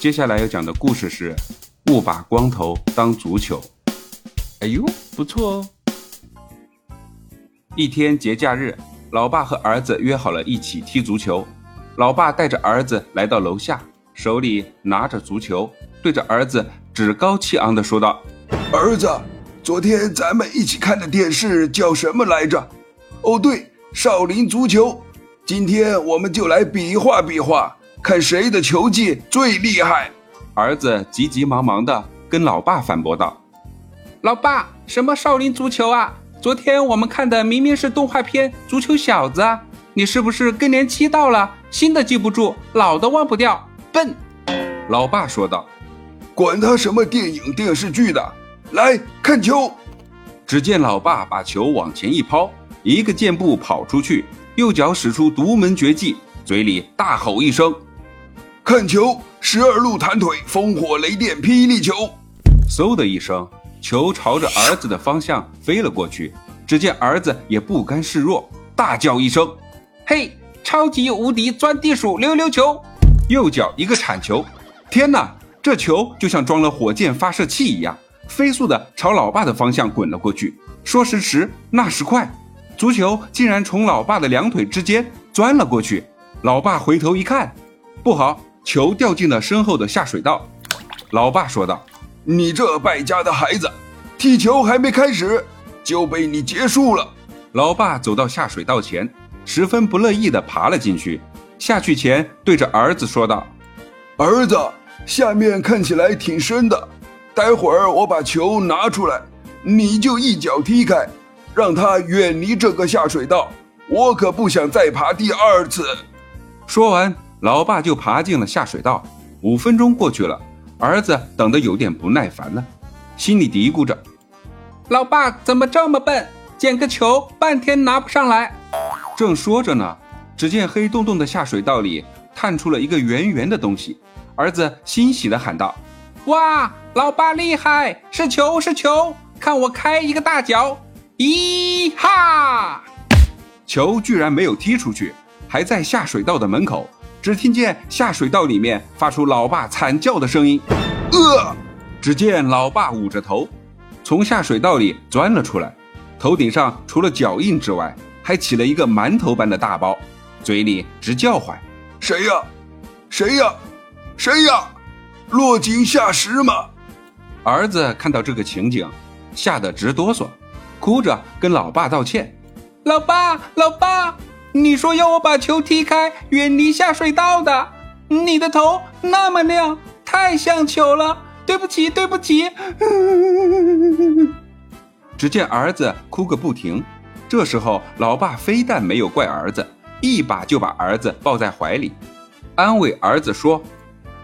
接下来要讲的故事是“误把光头当足球”。哎呦，不错哦！一天节假日，老爸和儿子约好了一起踢足球。老爸带着儿子来到楼下，手里拿着足球，对着儿子趾高气昂地说道：“儿子，昨天咱们一起看的电视叫什么来着？哦，对，少林足球。今天我们就来比划比划。”看谁的球技最厉害！儿子急急忙忙地跟老爸反驳道：“老爸，什么少林足球啊？昨天我们看的明明是动画片《足球小子》啊！你是不是更年期到了？新的记不住，老的忘不掉，笨！”老爸说道：“管他什么电影电视剧的，来看球！”只见老爸把球往前一抛，一个箭步跑出去，右脚使出独门绝技，嘴里大吼一声。看球，十二路弹腿，烽火雷电霹雳球。嗖的一声，球朝着儿子的方向飞了过去。只见儿子也不甘示弱，大叫一声：“嘿，超级无敌钻地鼠溜溜球！”右脚一个铲球，天哪，这球就像装了火箭发射器一样，飞速的朝老爸的方向滚了过去。说时迟，那时快，足球竟然从老爸的两腿之间钻了过去。老爸回头一看，不好！球掉进了身后的下水道，老爸说道：“你这败家的孩子，踢球还没开始就被你结束了。”老爸走到下水道前，十分不乐意地爬了进去。下去前对着儿子说道：“儿子，下面看起来挺深的，待会儿我把球拿出来，你就一脚踢开，让他远离这个下水道。我可不想再爬第二次。”说完。老爸就爬进了下水道。五分钟过去了，儿子等得有点不耐烦了，心里嘀咕着：“老爸怎么这么笨，捡个球半天拿不上来。”正说着呢，只见黑洞洞的下水道里探出了一个圆圆的东西。儿子欣喜地喊道：“哇，老爸厉害！是球，是球！看我开一个大脚！咦哈！”球居然没有踢出去，还在下水道的门口。只听见下水道里面发出老爸惨叫的声音，呃！只见老爸捂着头，从下水道里钻了出来，头顶上除了脚印之外，还起了一个馒头般的大包，嘴里直叫唤：“谁呀？谁呀？谁呀？落井下石吗？”儿子看到这个情景，吓得直哆嗦，哭着跟老爸道歉：“老爸，老爸。”你说要我把球踢开，远离下水道的。你的头那么亮，太像球了。对不起，对不起。只见儿子哭个不停。这时候，老爸非但没有怪儿子，一把就把儿子抱在怀里，安慰儿子说：“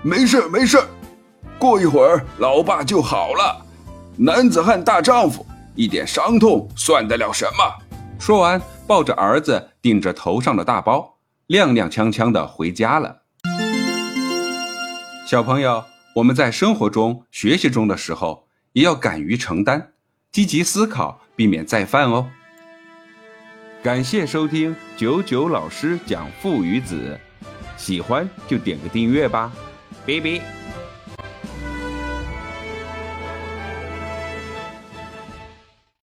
没事，没事，过一会儿老爸就好了。男子汉大丈夫，一点伤痛算得了什么？”说完，抱着儿子，顶着头上的大包，踉踉跄跄的回家了。小朋友，我们在生活中、学习中的时候，也要敢于承担，积极思考，避免再犯哦。感谢收听九九老师讲父与子，喜欢就点个订阅吧，拜拜。